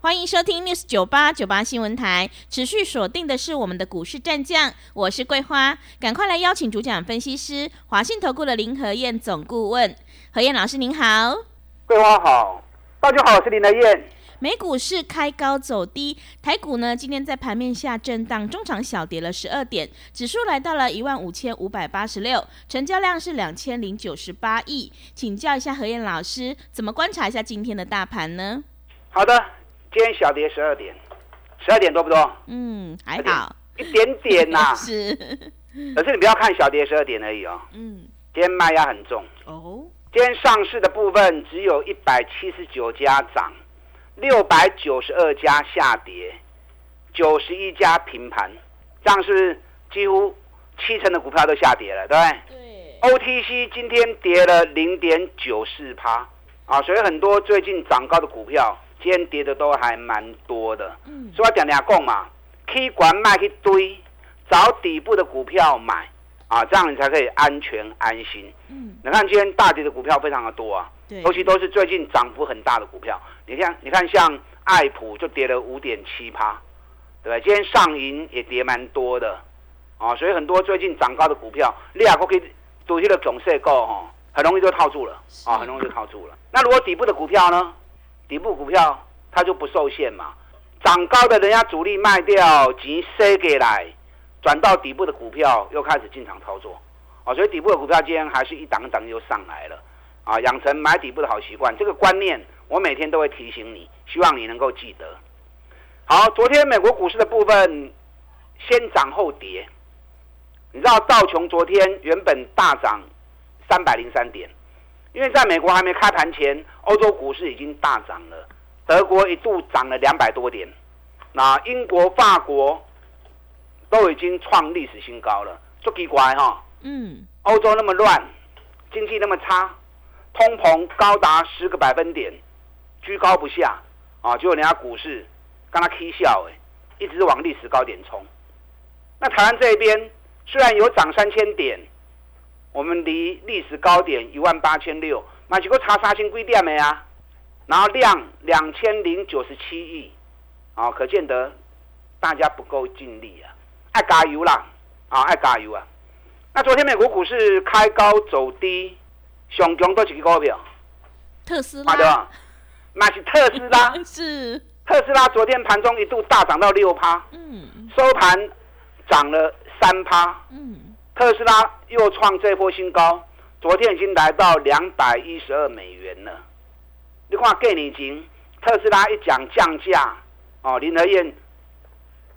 欢迎收听 News 九八九八新闻台，持续锁定的是我们的股市战将，我是桂花，赶快来邀请主讲分析师华信投顾的林和燕总顾问，何燕老师您好，桂花好，大家好，我是林和燕。美股是开高走低，台股呢今天在盘面下震荡，中场小跌了十二点，指数来到了一万五千五百八十六，成交量是两千零九十八亿，请教一下何燕老师，怎么观察一下今天的大盘呢？好的。今天小跌十二点，十二点多不多？嗯，还好，一点点呐。是，可是你不要看小跌十二点而已哦。嗯，今天卖压很重。哦，今天上市的部分只有一百七十九家涨，六百九十二家下跌，九十一家平盘，这样是几乎七成的股票都下跌了，对不对？对。OTC 今天跌了零点九四趴啊，所以很多最近涨高的股票。今天跌的都还蛮多的，所以我讲两讲嘛，K 管卖去堆，找底部的股票买啊，这样你才可以安全安心。嗯，你看今天大跌的股票非常的多啊，尤其都是最近涨幅很大的股票。你看，你看像爱普就跌了五点七趴，对吧？今天上银也跌蛮多的啊，所以很多最近涨高的股票，你也可以赌这个总社购哈，很容易就套住了啊，很容易就套住了。那如果底部的股票呢？底部股票它就不受限嘛，涨高的人家主力卖掉，钱塞给来，转到底部的股票又开始进场操作，啊，所以底部的股票今天还是一档一档又上来了，啊，养成买底部的好习惯，这个观念我每天都会提醒你，希望你能够记得。好，昨天美国股市的部分先涨后跌，你知道道琼昨天原本大涨三百零三点。因为在美国还没开盘前，欧洲股市已经大涨了，德国一度涨了两百多点，那英国、法国都已经创历史新高了，就奇怪哈。嗯。欧洲那么乱，经济那么差，通膨高达十个百分点，居高不下啊！结果人家股市跟他 K 笑哎，一直往历史高点冲。那台湾这边虽然有涨三千点。我们离历史高点一万八千六，买几个查杀新贵点没啊？然后量两千零九十七亿，啊，可见得大家不够尽力啊，爱加油啦，啊，爱加油啊！那昨天美国股市开高走低，上强都几个股票？特斯拉，对吧？那是特斯拉，是特斯拉。昨天盘中一度大涨到六趴，嗯，收盘涨了三趴，嗯。特斯拉又创这波新高，昨天已经来到两百一十二美元了。你看，给你金，特斯拉一讲降价，哦，林和燕，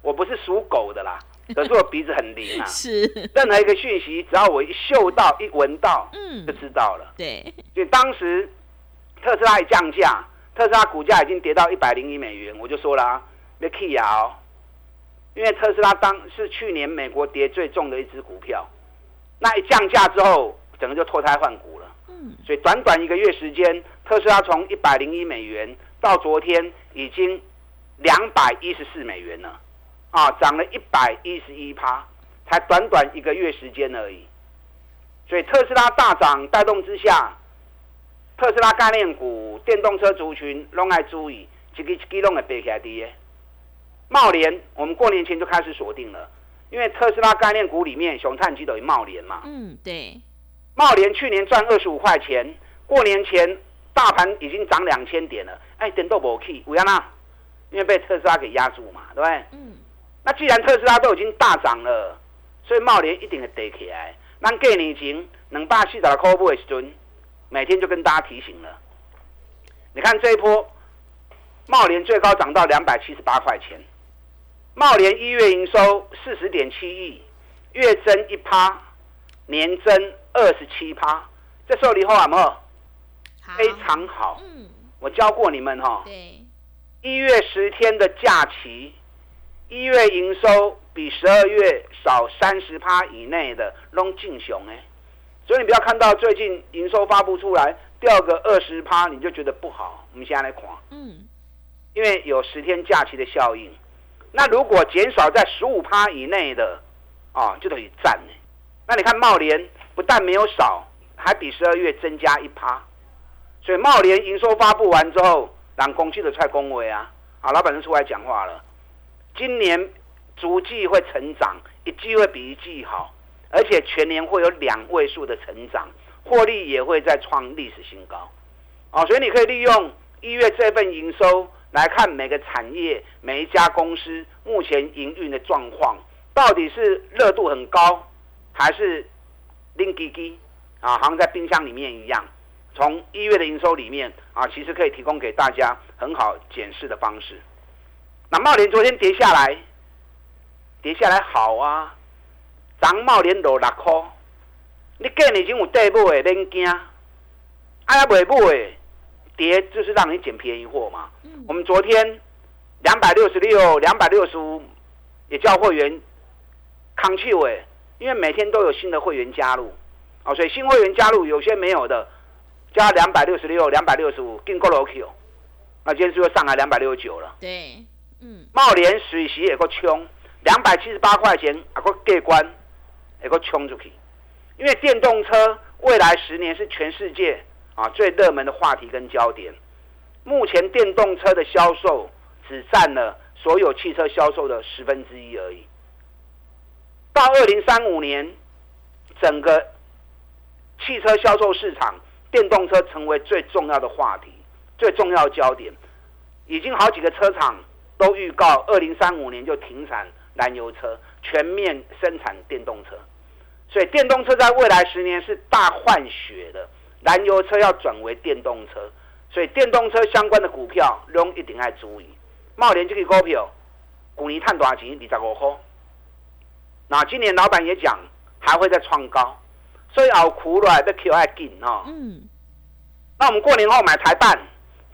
我不是属狗的啦，可是我鼻子很灵啊。是，任何一个讯息，只要我一嗅到、一闻到，嗯，就知道了。对，所以当时特斯拉一降价，特斯拉股价已经跌到一百零一美元，我就说了啊，别 key 啊。因为特斯拉当是去年美国跌最重的一只股票，那一降价之后，整个就脱胎换骨了。嗯，所以短短一个月时间，特斯拉从一百零一美元到昨天已经两百一十四美元了，啊，涨了一百一十一趴，才短短一个月时间而已。所以特斯拉大涨带动之下，特斯拉概念股、电动车族群拢爱注意，一个一个拢会背起来的。茂联，我们过年前就开始锁定了，因为特斯拉概念股里面熊灿基等于茂联嘛。嗯，对。茂联去年赚二十五块钱，过年前大盘已经涨两千点了，哎，点都不 key，为什么？因为被特斯拉给压住嘛，对不对？嗯。那既然特斯拉都已经大涨了，所以茂联一定会跌起来。那过年前两百四十块的时阵，每天就跟大家提醒了。你看这一波，茂联最高涨到两百七十八块钱。茂联一月营收四十点七亿，月增一趴，年增二十七趴。这时候你好啊，么？非常好。嗯，我教过你们哈。对。一月十天的假期，一月营收比十二月少三十趴以内的拢进熊哎，所以你不要看到最近营收发布出来掉个二十趴，你就觉得不好。我们现在来看，嗯，因为有十天假期的效应，那如果减少在十五趴以内的，啊，就等于占呢。那你看茂联不但没有少，还比十二月增加一趴，所以茂联营收发布完之后，让公司的蔡恭维啊，啊，老板就出来讲话了，今年。逐季会成长，一季会比一季好，而且全年会有两位数的成长，获利也会再创历史新高，啊，所以你可以利用一月这份营收来看每个产业每一家公司目前营运的状况，到底是热度很高，还是零滴滴啊，好像在冰箱里面一样，从一月的营收里面啊，其实可以提供给大家很好检视的方式。那茂联昨天跌下来。跌下来好啊，涨茂连落六块，你今年已经有底部的，恁惊？哎呀，尾部诶，跌就是让你捡便宜货嘛。我们昨天两百六十六、两百六十五，也叫会员康去伟，因为每天都有新的会员加入，哦，所以新会员加入有些没有的，加两百六十六、两百六十五，进够了哦。那今天就上来两百六十九了。对，嗯，茂联水席也够冲。两百七十八块钱，啊个过关，也个冲出去。因为电动车未来十年是全世界啊最热门的话题跟焦点。目前电动车的销售只占了所有汽车销售的十分之一而已。到二零三五年，整个汽车销售市场，电动车成为最重要的话题、最重要的焦点。已经好几个车厂都预告，二零三五年就停产。燃油车全面生产电动车，所以电动车在未来十年是大换血的。燃油车要转为电动车，所以电动车相关的股票，拢一定要注意。茂联这个股票，股年探多少钱？二十五块。那今年老板也讲，还会再创高，所以后苦了的 Q 还紧哦。嗯。那我们过年后买台办，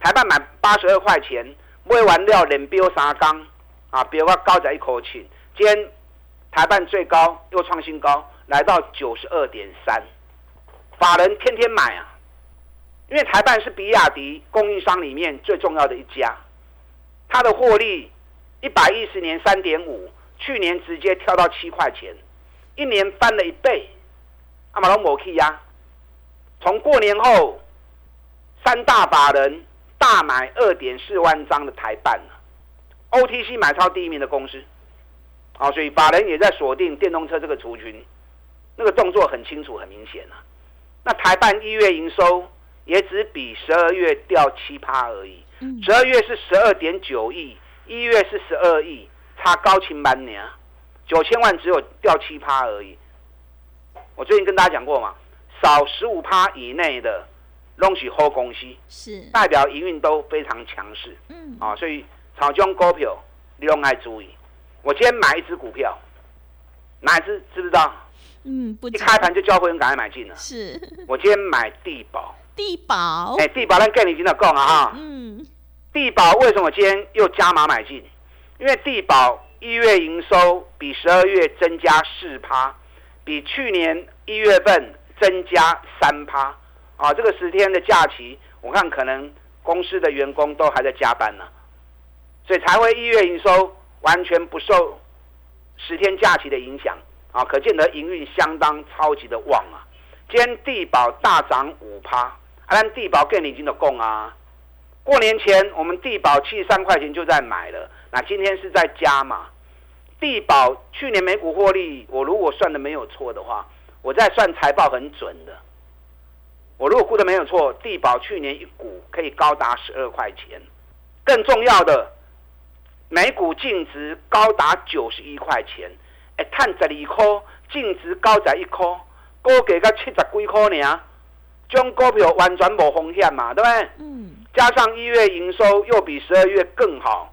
台办买八十二块钱，买完料连标三缸。啊，比如说高在一口气，今天台办最高又创新高，来到九十二点三，法人天天买啊，因为台办是比亚迪供应商里面最重要的一家，它的获利一百一十年三点五，去年直接跳到七块钱，一年翻了一倍，阿马龙摩 K 呀，从过年后三大法人大买二点四万张的台办 OTC 买超第一名的公司，啊，所以法人也在锁定电动车这个族群，那个动作很清楚、很明显啊。那台办一月营收也只比十二月掉七趴而已，十二月是十二点九亿，一月是十二亿，差高清半年，九千万只有掉七趴而已。我最近跟大家讲过嘛，少十五趴以内的东西好公司，是代表营运都非常强势，嗯，啊，所以。炒中股票，你用爱注意。我今天买一只股票，哪一只知不知道？嗯，不。一开盘就叫会员赶快买进了。是。我今天买地保。地保。哎，地保，咱跟你今天讲啊哈。嗯。地保为什么今天又加码买进？因为地保一月营收比十二月增加四趴，比去年一月份增加三趴。啊，这个十天的假期，我看可能公司的员工都还在加班呢。所以才会一月营收完全不受十天假期的影响啊，可见得营运相当超级的旺啊！今天地保大涨五趴，按地保更已经的供啊！过年前我们地保七十三块钱就在买了，那今天是在加嘛？地保去年每股获利，我如果算的没有错的话，我在算财报很准的。我如果估的没有错，地保去年一股可以高达十二块钱，更重要的。每股净值高达九十一块钱，哎，赚十二块，净值高在一块，股价才七十几块呢。种股票完全无风险嘛，对不对？嗯。加上一月营收又比十二月更好，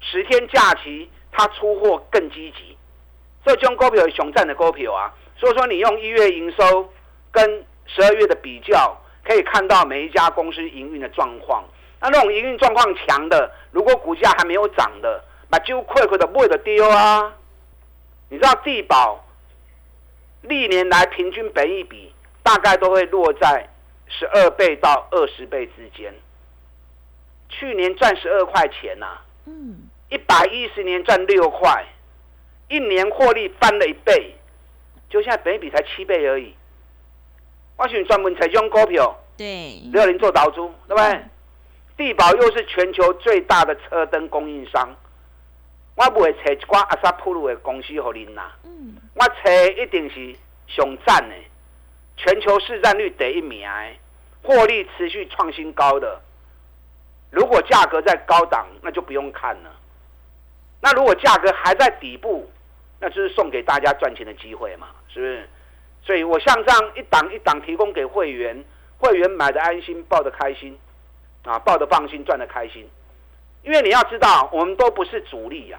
十天假期它出货更积极，所以种股票是熊赞的股票啊。所以说，你用一月营收跟十二月的比较，可以看到每一家公司营运的状况。那那种营运状况强的，如果股价还没有涨的，把就亏亏的不会的丢啊。你知道地保历年来平均本益比大概都会落在十二倍到二十倍之间。去年赚十二块钱呐，嗯，一百一十年赚六块，一年获利翻了一倍，就现在本益比才七倍而已。我选专门采用股票，对，六零做导租，对不对？地保又是全球最大的车灯供应商，我不会找一寡阿萨普鲁的公司给您啦。嗯，我找一定是上赞的，全球市占率第一名，获利持续创新高的。如果价格在高档，那就不用看了。那如果价格还在底部，那就是送给大家赚钱的机会嘛，是不是？所以我像这样一档一档提供给会员，会员买的安心，抱的开心。啊，抱的放心，赚的开心，因为你要知道，我们都不是主力呀。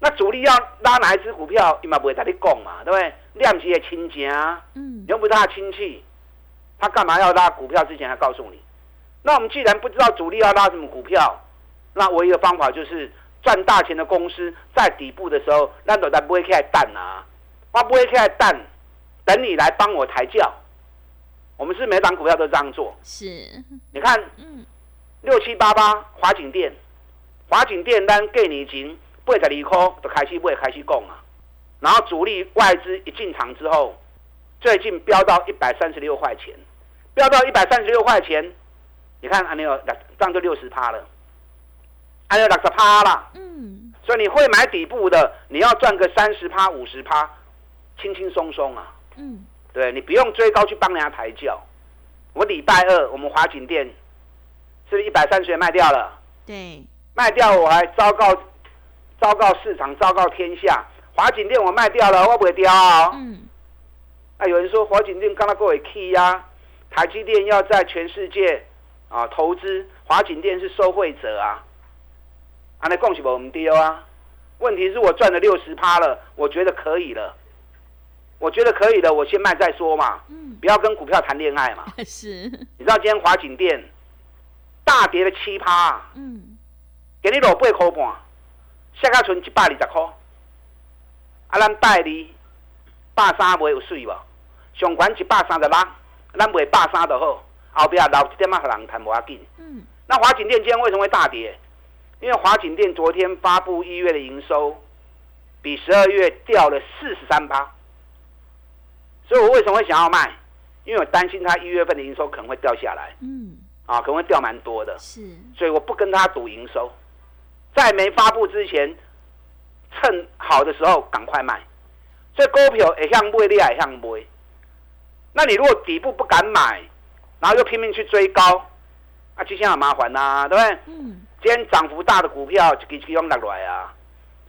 那主力要拉哪一只股票，你嘛不会跟你讲嘛，对不对？量级的亲戚啊，嗯，又不是他的亲戚，他干嘛要拉股票之前还告诉你？那我们既然不知道主力要拉什么股票，那唯一的方法就是赚大钱的公司在底部的时候，那都在不会开蛋啊，我不会开蛋，等你来帮我抬轿。我们是每档股票都这样做，是，你看，嗯，六七八八华景店，华景店单给你钱，八十二块就开始会开始供啊，然后主力外资一进场之后，最近飙到一百三十六块钱，飙到一百三十六块钱，你看，安尼有这样就六十趴了，安尼六十趴啦，嗯，所以你会买底部的，你要赚个三十趴五十趴，轻轻松松啊，嗯。对你不用追高去帮人家抬轿。我礼拜二我们华景店是不是一百三十元卖掉了？对，卖掉我还昭告昭告市场，昭告天下，华景店我卖掉了，我不会掉啊。嗯。啊，有人说华景店刚刚各位 key 呀，台积电要在全世界啊投资，华景店是受惠者啊。啊，那恭喜我们丢啊。问题是我赚了六十趴了，我觉得可以了。我觉得可以了，我先卖再说嘛。嗯，不要跟股票谈恋爱嘛。是。你知道今天华景店大跌了七趴。嗯。给你落八块半，下卡存一百二十块。啊，咱代理百三卖有水无？上悬一百三十六，咱卖百三就好。后边留一点仔人谈无要紧。嗯。那华景店今天为什么会大跌？因为华景店昨天发布一月的营收，比十二月掉了四十三趴。所以我为什么会想要卖？因为我担心它一月份的营收可能会掉下来，嗯，啊，可能会掉蛮多的，是，所以我不跟他赌营收，在没发布之前，趁好的时候赶快卖。所以股票也像卖，你也像卖。那你如果底部不敢买，然后又拼命去追高，啊，就像很麻烦呐，对不对？嗯。今天涨幅大的股票就给其中落来啊，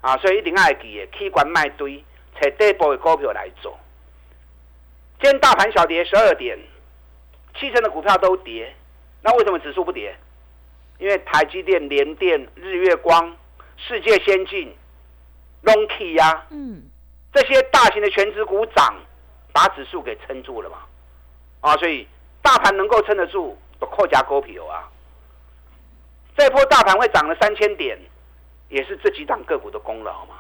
啊，所以一定要记的，起管卖堆，找底部的股票来做。今天大盘小跌十二点，七成的股票都跌，那为什么指数不跌？因为台积电、联电、日月光、世界先进、Long Key 呀，嗯，这些大型的全职股涨，把指数给撑住了嘛，啊，所以大盘能够撑得住，都扣加股票啊。这波大盘会涨了三千点，也是这几档个股的功劳嘛，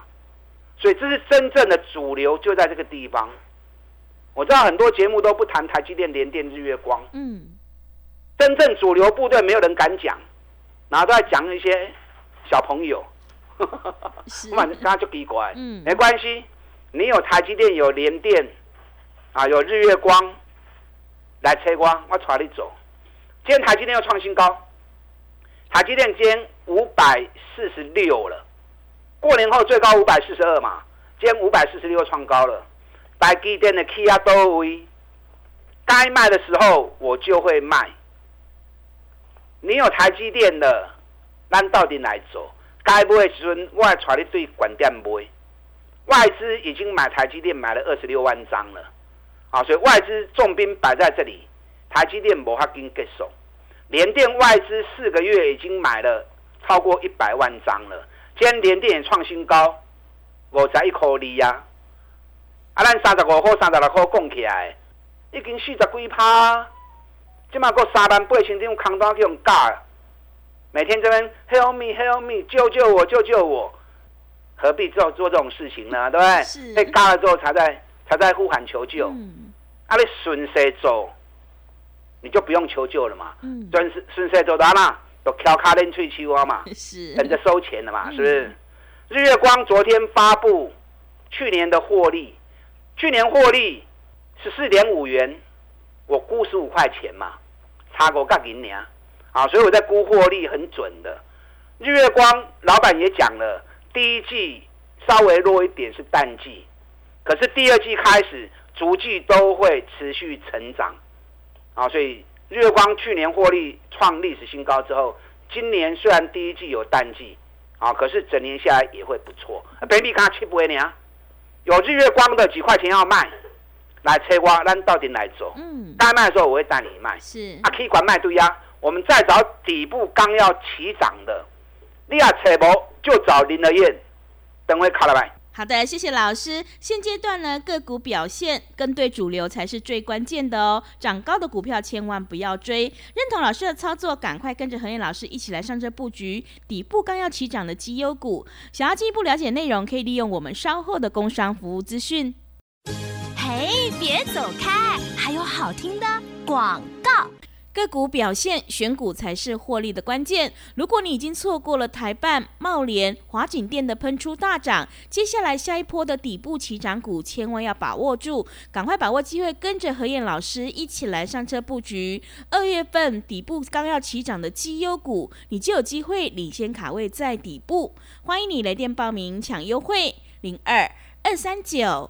所以这是真正的主流，就在这个地方。我知道很多节目都不谈台积电、联电、日月光。嗯，真正主流部队没有人敢讲，然后都在讲一些小朋友。我反正刚就奇怪。嗯，没关系，你有台积电、有联电，啊，有日月光来催光，我带你走。今天台积电要创新高，台积电今天五百四十六了，过年后最高五百四十二嘛，今天五百四十六创高了。台积电的 K 啊都位，该卖的时候我就会卖。你有台积电的，咱到底来做？该买的时阵，我带你对管店买。外资已经买台积电买了二十六万张了，啊，所以外资重兵摆在这里，台积电无法跟结束。联电外资四个月已经买了超过一百万张了，今天联电也创新高，五十一颗利呀。啊，咱三十五块、三十六块供起来，已经四十几趴，即嘛过三万八千张空单去用假，每天这边 help me help me 救救我救救我，何必做做这种事情呢？对不对？是。被嘎了之后才在才在呼喊求救。嗯。啊，你顺势走，你就不用求救了嘛。嗯。顺势顺势走的嘛，都敲卡练吹气啊嘛。是。等着收钱的嘛，是不是？日月光昨天发布去年的获利，去年获利十四点五元，我估十五块钱嘛，差过干银年啊，所以我在估获利很准的。日月光老板也讲了，第一季稍微弱一点是淡季，可是第二季开始逐季都会持续成长啊，所以日月光去年获利创历史新高之后，今年虽然第一季有淡季。啊，可是整年下来也会不错。baby 刚七不为呢？有日月光的几块钱要卖，来车瓜，咱到底来做？嗯，该卖的时候我会带你卖。是啊，可以管卖对呀。我们再找底部刚要起涨的，你要扯不就找林德燕，等会卡了来。好的，谢谢老师。现阶段呢，个股表现跟对主流才是最关键的哦。涨高的股票千万不要追。认同老师的操作，赶快跟着何燕老师一起来上车布局底部刚要起涨的绩优股。想要进一步了解内容，可以利用我们稍后的工商服务资讯。嘿，别走开，还有好听的广告。个股表现，选股才是获利的关键。如果你已经错过了台办、茂联、华景店的喷出大涨，接下来下一波的底部起涨股，千万要把握住，赶快把握机会，跟着何燕老师一起来上车布局。二月份底部刚要起涨的绩优股，你就有机会领先卡位在底部。欢迎你来电报名抢优惠，零二二三九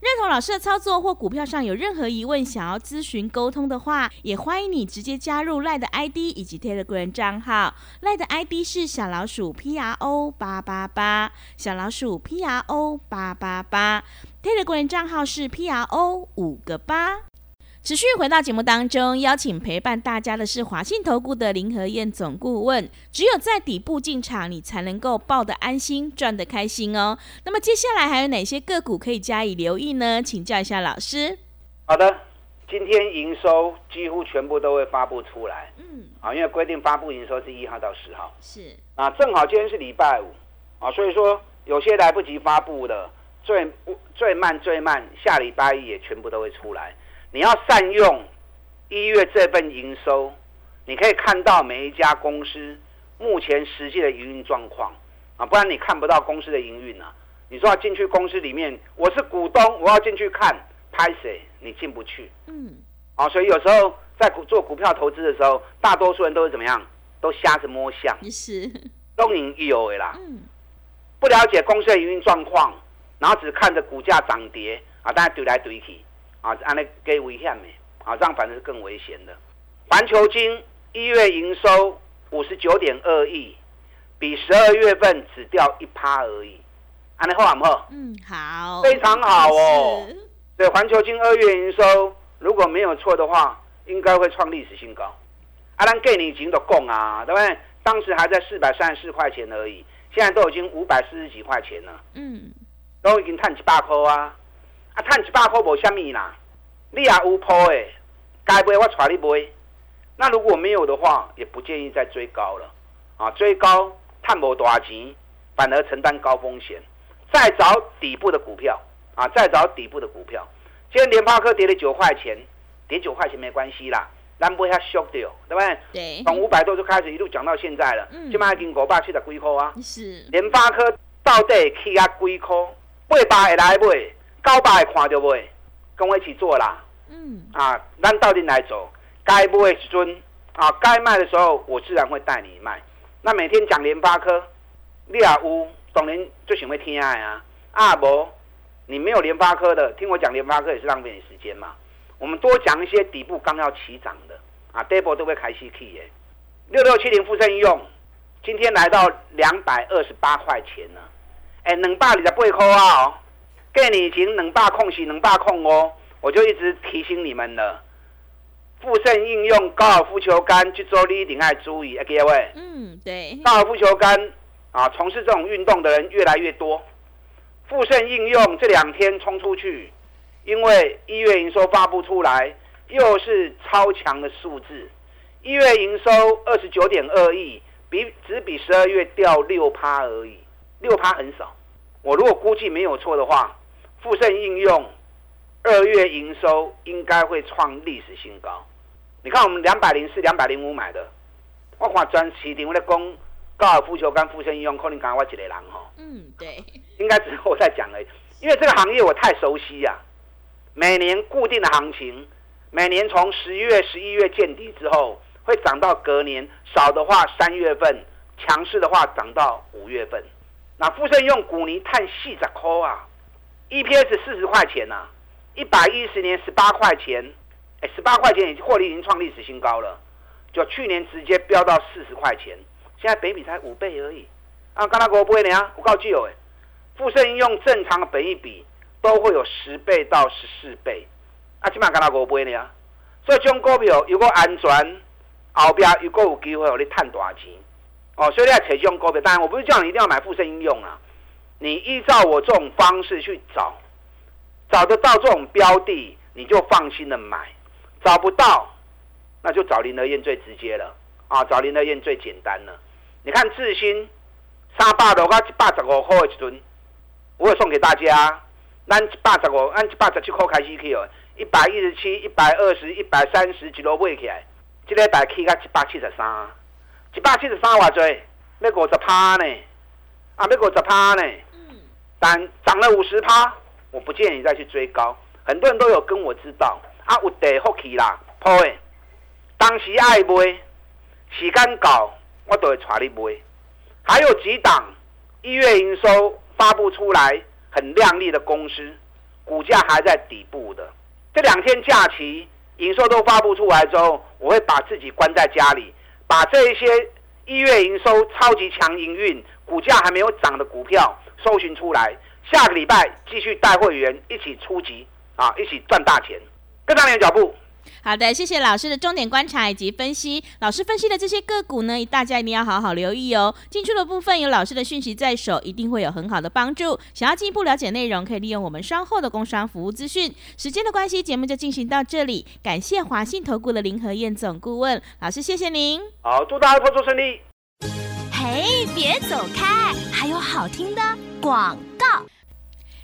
认同老师的操作或股票上有任何疑问，想要咨询沟通的话，也欢迎你直接加入赖的 ID 以及 Telegram 账号。赖的 ID 是小老鼠 P R O 八八八，小老鼠 P R O 八八八，Telegram 账号是 P R O 五个八。持续回到节目当中，邀请陪伴大家的是华信投顾的林和燕总顾问。只有在底部进场，你才能够抱得安心，赚得开心哦。那么接下来还有哪些个股可以加以留意呢？请教一下老师。好的，今天营收几乎全部都会发布出来。嗯，啊，因为规定发布营收是一号到十号。是啊，正好今天是礼拜五啊，所以说有些来不及发布的，最最慢最慢下礼拜一也全部都会出来。你要善用一月这份营收，你可以看到每一家公司目前实际的营运状况啊，不然你看不到公司的营运啊。你说要进去公司里面，我是股东，我要进去看拍谁，你进不去。嗯，啊，所以有时候在做股票投资的时候，大多数人都是怎么样，都瞎子摸象，是东引有的啦。嗯，不了解公司的营运状况，然后只看着股价涨跌啊，大家怼来怼去。啊，安尼给危险的，啊，这样反正是更危险的。环球金一月营收五十九点二亿，比十二月份只掉一趴而已。安尼好唔好？嗯，好，非常好哦。对，环球金二月营收如果没有错的话，应该会创历史新高。阿兰给你已经都供啊，对不对？当时还在四百三十四块钱而已，现在都已经五百四十几块钱了。嗯，都已经探几百块啊。啊，赚一百块无虾米啦，你也有铺的，该买我带你买。那如果没有的话，也不建议再追高了。啊，追高赚无大钱，反而承担高风险。再找底部的股票，啊，再找底部的股票。今天联发科跌了九块钱，跌九块钱没关系啦，咱不会遐缩掉，对不对？对。从五百多就开始一路讲到现在了，嗯，起码已经五百七十几块啊。是。联发科到底起啊几块？八百会来买？高百看到未？跟我一起做啦。嗯。啊，咱到底来走？该买的时阵啊，该卖的时候，我自然会带你卖。那每天讲联发科，你也有当然最喜欢听的。啊啊无，你没有联发科的，听我讲联发科也是浪费你时间嘛。我们多讲一些底部刚要起涨的啊 d a b l e 都会开 C K 耶。六六七零富盛应用，今天来到两百二十八块钱了。哎，两百二十八块啊！给你已经能大控是能大控哦，我就一直提醒你们了。富盛应用高尔夫球杆去做你一定要注意，各位。嗯，对。高尔夫球杆啊，从事这种运动的人越来越多。富盛应用这两天冲出去，因为一月营收发布出来，又是超强的数字。一月营收二十九点二亿，比只比十二月掉六趴而已，六趴很少。我如果估计没有错的话，富盛应用二月营收应该会创历史新高。你看我们两百零四、两百零五买的，我看专市场在讲高尔夫球跟富盛应用，可能刚我一个人哈。嗯，对。应该只是我在讲而已，因为这个行业我太熟悉呀。每年固定的行情，每年从十一月、十一月见底之后。会涨到隔年，少的话三月份，强势的话涨到五月份。那富盛用股泥碳细十块啊，EPS 四十块钱呐，一百一十年十八块钱，哎，十八块钱已经获利已经创历史新高了，就去年直接飙到四十块钱，现在北比才五倍而已。啊，刚才我不会呢，我告诉有哎，富盛应用正常的本一比都会有十倍到十四倍，啊，起码刚才我不会呢，所以这种股票如果安全。后边如果有机会，我你赚大钱哦。所以你要找这种股票，当然我不是叫你一定要买富盛应用啊。你依照我这种方式去找，找得到这种标的，你就放心的买；找不到，那就找林德燕最直接了啊，找林德燕最简单了。你看智新三百多块一百十五块一吨，我送给大家。咱一百十五，按一百十七块开始去哦，一百一十七、一百二十、一百三十一路买起来。这个大起到一百七十三，一百七十三偌多，要五十趴呢，啊，要五十趴呢。但涨了五十趴，我不建议你再去追高。很多人都有跟我知道，啊，有地福气啦，破的。当时爱买，时间到，我都会带你买。还有几档一月营收发布出来很亮丽的公司，股价还在底部的。这两天假期。营收都发布出来之后，我会把自己关在家里，把这一些一月营收超级强营运、股价还没有涨的股票搜寻出来，下个礼拜继续带会员一起出击啊，一起赚大钱，跟上你的脚步。好的，谢谢老师的重点观察以及分析。老师分析的这些个股呢，大家一定要好好留意哦。进出的部分有老师的讯息在手，一定会有很好的帮助。想要进一步了解内容，可以利用我们稍后的工商服务资讯。时间的关系，节目就进行到这里。感谢华信投顾的林和燕总顾问老师，谢谢您。好，祝大家操作顺利。哎，别走开，还有好听的广告。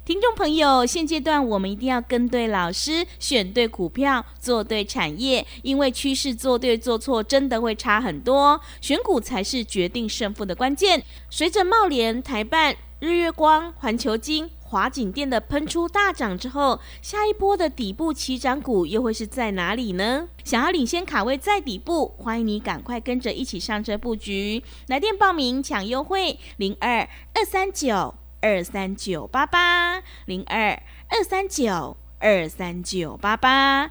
听众朋友，现阶段我们一定要跟对老师，选对股票，做对产业，因为趋势做对做错真的会差很多。选股才是决定胜负的关键。随着茂联、台办、日月光、环球金、华景店的喷出大涨之后，下一波的底部起涨股又会是在哪里呢？想要领先卡位在底部，欢迎你赶快跟着一起上车布局。来电报名抢优惠，零二二三九。二三九八八零二二三九二三九八八。